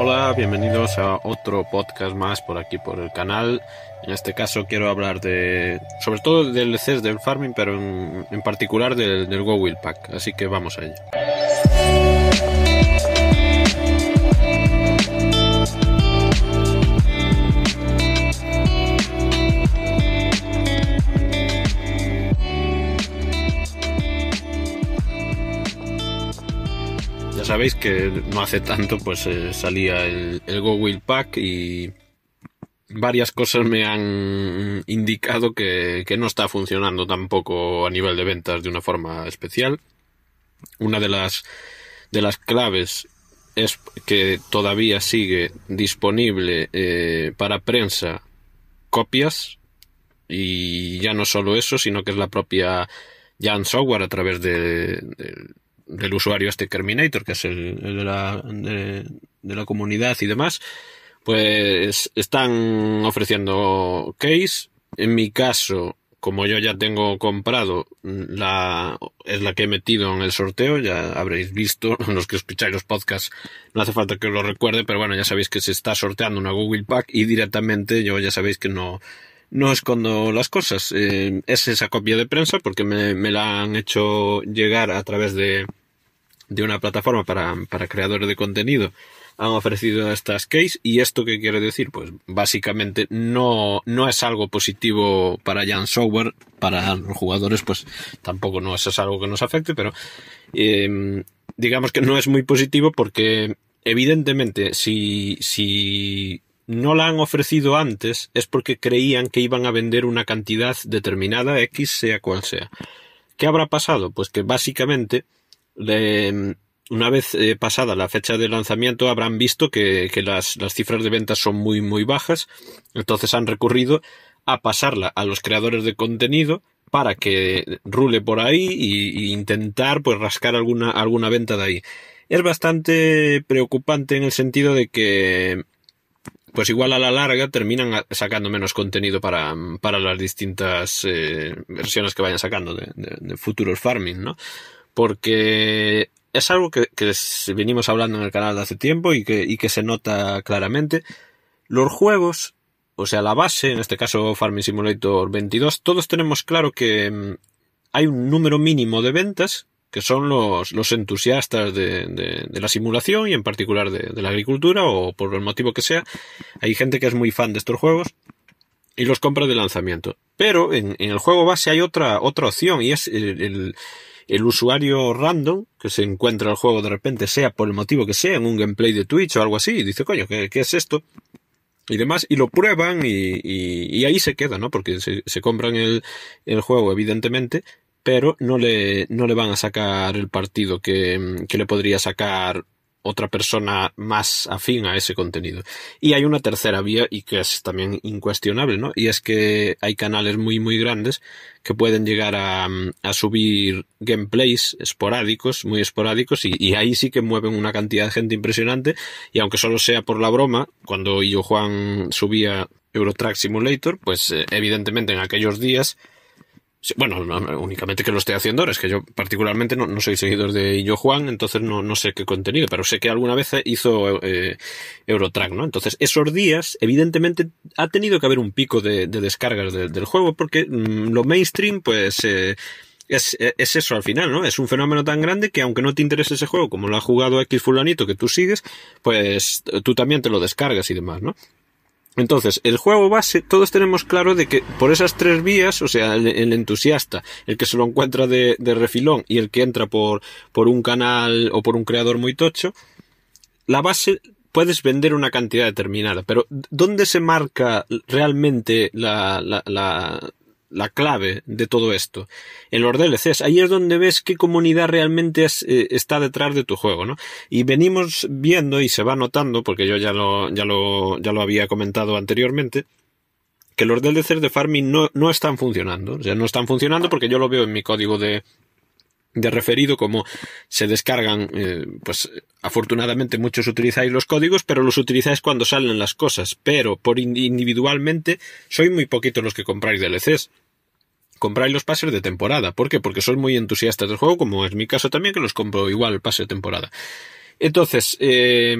Hola, bienvenidos a otro podcast más por aquí por el canal. En este caso quiero hablar de, sobre todo del DLCs del farming, pero en, particular del, Go Will Pack. Así que vamos a ello. Que no hace tanto pues eh, salía el, Go Will Pack y varias cosas me han indicado que, que, no está funcionando tampoco a nivel de ventas de una forma especial. Una de las, de las claves es que todavía sigue disponible eh, para prensa copias y ya no solo eso, sino que es la propia Jan Software a través de, de, del usuario este Terminator, que es el, de, la, de, de la comunidad y demás, pues están ofreciendo case. En mi caso, como yo ya tengo comprado, la, es la que he metido en el sorteo, ya habréis visto, los que escucháis los podcasts, no hace falta que os lo recuerde, pero bueno, ya sabéis que se está sorteando una Google Pack y directamente yo ya sabéis que no, no escondo las cosas. Eh, es esa copia de prensa porque me, me, la han hecho llegar a través de, de una plataforma para, para creadores de contenido han ofrecido estas case y esto qué quiere decir pues básicamente no no es algo positivo para Jan Software para los jugadores pues tampoco no es algo que nos afecte pero eh, digamos que no es muy positivo porque evidentemente si si no la han ofrecido antes es porque creían que iban a vender una cantidad determinada X sea cual sea ¿qué habrá pasado? pues que básicamente una vez eh, pasada la fecha de lanzamiento habrán visto que, que las, las, cifras de ventas son muy muy bajas, entonces han recurrido a pasarla a los creadores de contenido para que rule por ahí y intentar pues rascar alguna, alguna venta de ahí. Es bastante preocupante en el sentido de que pues igual a la larga terminan sacando menos contenido para, para las distintas eh, versiones que vayan sacando de futuros farming, ¿no? Porque es algo que, que, venimos hablando en el canal de hace tiempo y que, y que se nota claramente. Los juegos, o sea, la base, en este caso Farming Simulator 22, todos tenemos claro que mm, hay un número mínimo de ventas que son los, los entusiastas de, de, la simulación y en particular de, la agricultura o por el motivo que sea. Hay gente que es muy fan de estos juegos y los compra de lanzamiento. Pero en, en el juego base hay otra, otra opción y es el el usuario random que se encuentra el juego de repente, sea por el motivo que sea, en un gameplay de Twitch o algo así, y dice, coño, ¿qué, qué es esto? Y demás, y lo prueban y, y, y ahí se queda, ¿no? Porque se, se compran el, el, juego, evidentemente, pero no le, no le van a sacar el partido que, que le podría sacar otra persona más afín a ese contenido. Y hay una tercera vía y que es también incuestionable, ¿no? Y es que hay canales muy muy grandes que pueden llegar a, a subir gameplays esporádicos, muy esporádicos, y, ahí sí que mueven una cantidad de gente impresionante, y aunque solo sea por la broma, cuando yo Juan subía Eurotrack Simulator, pues eh, evidentemente en aquellos días bueno, no, únicamente que lo esté haciendo ahora, es que yo particularmente no, no soy seguidor de Illo Juan, entonces no, sé qué contenido, pero sé que alguna vez hizo eh, Eurotrack, ¿no? Entonces, esos días, evidentemente, ha tenido que haber un pico de, de descargas de, del juego, porque mmm, lo mainstream, pues, eh, es, es eso al final, ¿no? Es un fenómeno tan grande que aunque no te interese ese juego, como lo ha jugado X fulanito que tú sigues, pues tú también te lo descargas y demás, ¿no? Entonces, el juego base, todos tenemos claro de que por esas tres vías, o sea, el, entusiasta, el que se lo encuentra de, de, refilón y el que entra por, por un canal o por un creador muy tocho, la base puedes vender una cantidad determinada, pero ¿dónde se marca realmente la, la, la, la clave de todo esto. En los DLCs, ahí es donde ves qué comunidad realmente eh, está detrás de tu juego, ¿no? Y venimos viendo y se va notando, porque yo ya lo, ya lo, ya lo había comentado anteriormente, que los DLCs de farming no, no están funcionando. O sea, no están funcionando porque yo lo veo en mi código de, de referido como se descargan, eh, pues afortunadamente muchos utilizáis los códigos, pero los utilizáis cuando salen las cosas, pero por individualmente soy muy poquitos los que compráis DLCs. Compráis los pases de temporada. ¿Por qué? Porque sois muy entusiastas del juego, como es mi caso también, que los compro igual pase de temporada. Entonces, eh,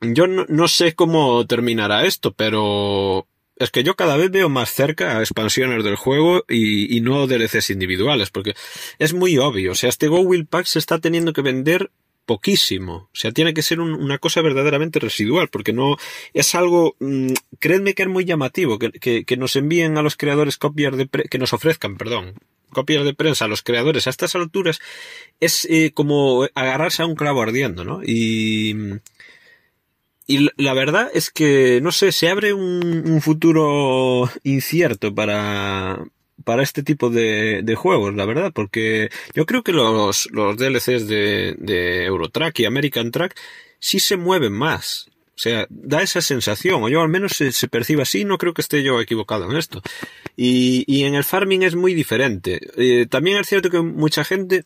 yo no, sé cómo terminará esto, pero es que yo cada vez veo más cerca a expansiones del juego y, y no DLCs individuales, porque es muy obvio. O sea, este Go Will Pack se está teniendo que vender poquísimo. O sea, tiene que ser una cosa verdaderamente residual, porque no es algo, mm, créanme que es muy llamativo, que, que, nos envíen a los creadores copias de, que nos ofrezcan, perdón, copias de prensa a los creadores a estas alturas, es eh, como agarrarse a un clavo ardiendo, ¿no? Y, y la verdad es que, no sé, se abre un futuro incierto para, para este tipo de, de, juegos, la verdad, porque yo creo que los, los DLCs de, de Eurotrack y American Track sí se mueven más. O sea, da esa sensación, o yo al menos se, se, percibe así, no creo que esté yo equivocado en esto. Y, y en el farming es muy diferente. Eh, también es cierto que mucha gente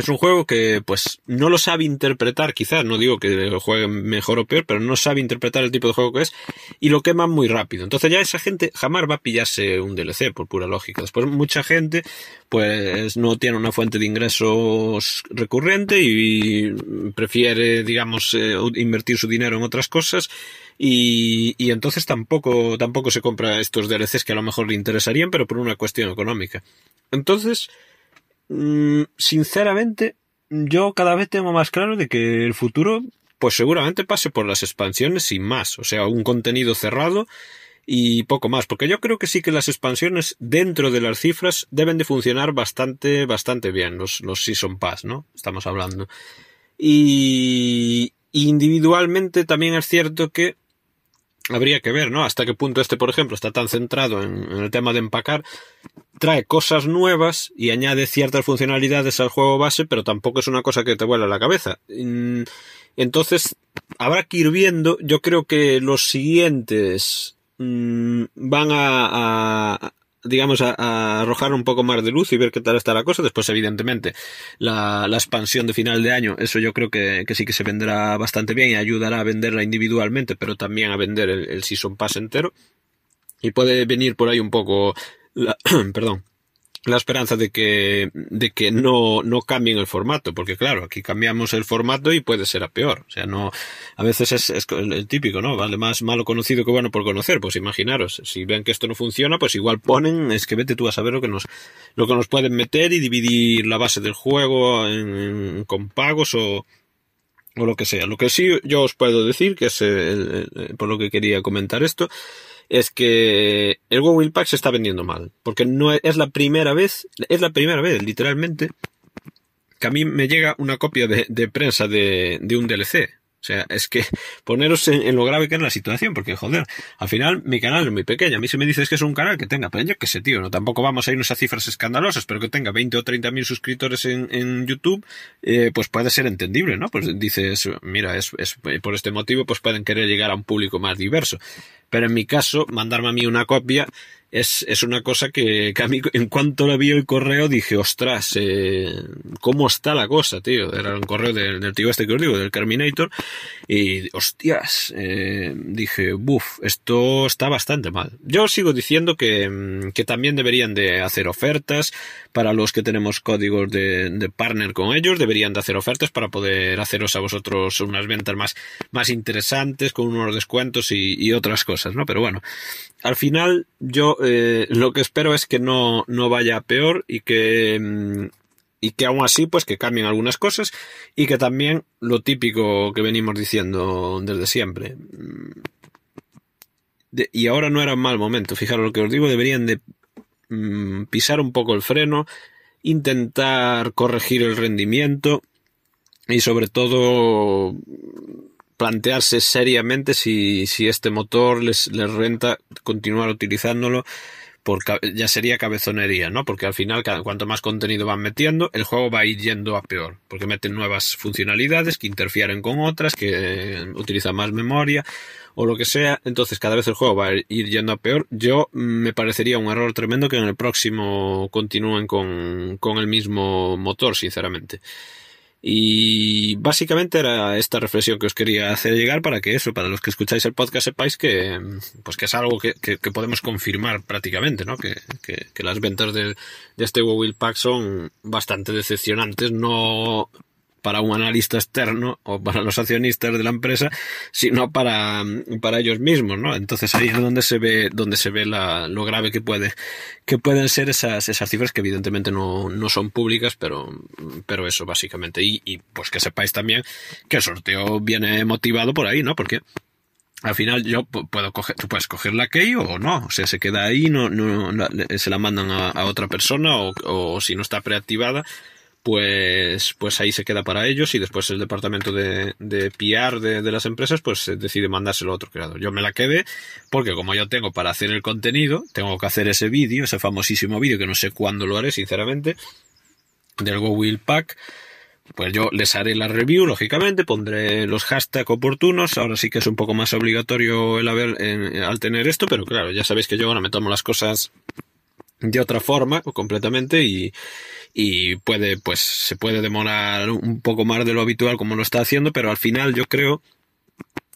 es un juego que, pues, no lo sabe interpretar, quizás, no digo que lo juegue mejor o peor, pero no sabe interpretar el tipo de juego que es, y lo quema muy rápido. Entonces ya esa gente jamás va a pillarse un DLC, por pura lógica. Después mucha gente, pues, no tiene una fuente de ingresos recurrente y prefiere, digamos, eh, invertir su dinero en otras cosas, y, y entonces tampoco, tampoco se compra estos DLCs que a lo mejor le interesarían, pero por una cuestión económica. Entonces, Mm, sinceramente, yo cada vez tengo más claro de que el futuro, pues seguramente pase por las expansiones sin más. O sea, un contenido cerrado y poco más. Porque yo creo que sí que las expansiones dentro de las cifras deben de funcionar bastante, bastante bien. Los, los Season Pass, ¿no? Estamos hablando. Y individualmente también es cierto que habría que ver, ¿no? Hasta qué punto este, por ejemplo, está tan centrado en, el tema de empacar, trae cosas nuevas y añade ciertas funcionalidades al juego base, pero tampoco es una cosa que te vuela la cabeza. Mm, entonces, habrá que ir viendo, yo creo que los siguientes mm, van a, digamos, a, arrojar un poco más de luz y ver qué tal está la cosa. Después, evidentemente, la, expansión de final de año, eso yo creo que, sí que se vendrá bastante bien y ayudará a venderla individualmente, pero también a vender el, el Season Pass entero. Y puede venir por ahí un poco la, perdón, la esperanza de que, de que no, no cambien el formato, porque claro, aquí cambiamos el formato y puede ser a peor. O sea, no, a veces es, el típico, ¿no? Vale más malo conocido que bueno por conocer. Pues imaginaros, si ven que esto no funciona, pues igual ponen, es que vete tú a saber lo que nos, lo que nos pueden meter y dividir la base del juego en, con pagos o, o lo que sea. Lo que sí yo os puedo decir, que es por lo que quería comentar esto, es que el Google Pack se está vendiendo mal. Porque no es la primera vez, es la primera vez, literalmente, que a mí me llega una copia de, de prensa de, de un DLC. O sea, es que poneros en, lo grave que es la situación, porque joder, al final mi canal es muy pequeño. A mí si me dices que es un canal que tenga, pero yo qué sé, tío, no tampoco vamos a irnos a cifras escandalosas, pero que tenga 20 o 30 mil suscriptores en, en YouTube, eh, pues puede ser entendible, ¿no? Pues dices, mira, es, es por este motivo, pues pueden querer llegar a un público más diverso. Pero en mi caso, mandarme a mí una copia es, es una cosa que, que, a mí, en cuanto le vi el correo, dije, ostras, eh, ¿cómo está la cosa, tío? Era un correo del, tío este que os digo, del Terminator, y hostias, eh, dije, buf, esto está bastante mal. Yo sigo diciendo que, mm, que también deberían de hacer ofertas para los que tenemos códigos de, de partner con ellos, deberían de hacer ofertas para poder haceros a vosotros unas ventas más, más interesantes, con unos descuentos y otras cosas, ¿no? Pero bueno, al final yo eh, lo que espero es que no, no vaya peor y que mm, y que aún así pues que cambien algunas cosas y que también lo típico que venimos diciendo desde siempre. Mm, y ahora no era un mal momento fijaros lo que os digo deberían de mm, pisar un poco el freno intentar corregir el rendimiento y sobre todo plantearse seriamente si, si este motor les, les renta continuar utilizándolo por, ya sería cabezonería, ¿no? Porque al final, cuanto más contenido van metiendo, el juego va a ir yendo a peor, porque meten nuevas funcionalidades que interfieren con otras, que utilizan más memoria o lo que sea, entonces cada vez el juego va a ir yendo a peor. Yo mm, me parecería un error tremendo que en el próximo continúen con, con el mismo motor, sinceramente. Y básicamente era esta reflexión que os quería hacer llegar para que eso, para los que escucháis el podcast sepáis que, pues que es algo que, que, podemos confirmar prácticamente, ¿no? Que, que las ventas de, de este Will Pack son bastante decepcionantes, no para un analista externo o para los accionistas de la empresa, sino para, para ellos mismos, ¿no? Entonces ahí es donde se ve, donde se ve la, lo grave que puede, que pueden ser esas, esas cifras que evidentemente no, no son públicas, pero, pero eso básicamente. Y, y pues que sepáis también que el sorteo viene motivado por ahí, ¿no? Porque al final yo puedo coger, tú puedes coger la key o no, o sea, se queda ahí, no, no, se la mandan a, otra persona o, o, si no está preactivada, pues, pues ahí se queda para ellos y después el departamento de, de PR de, de, las empresas pues decide mandárselo a otro creador. Yo me la quedé porque como yo tengo para hacer el contenido, tengo que hacer ese vídeo, ese famosísimo vídeo que no sé cuándo lo haré, sinceramente, del Go Pack pues yo les haré la review, lógicamente, pondré los hashtags oportunos. Ahora sí que es un poco más obligatorio el haber, al tener esto, pero claro, ya sabéis que yo ahora me tomo las cosas de otra forma completamente y, y puede, pues se puede demorar un poco más de lo habitual como lo está haciendo, pero al final yo creo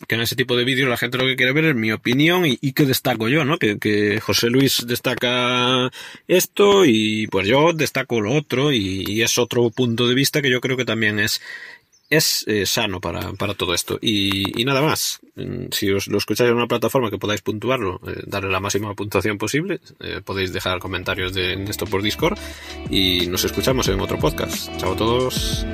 que en ese tipo de vídeos la gente lo que quiere ver es mi opinión y, y que destaco yo, ¿no? Que, que, José Luis destaca esto y pues yo destaco lo otro y, y, es otro punto de vista que yo creo que también es es eh, sano para, para todo esto. Y, nada más. Mm, si os lo escucháis en una plataforma que podáis puntuarlo, eh, darle la máxima puntuación posible, eh, podéis dejar comentarios de, de esto por Discord y nos escuchamos en otro podcast. Chao a todos.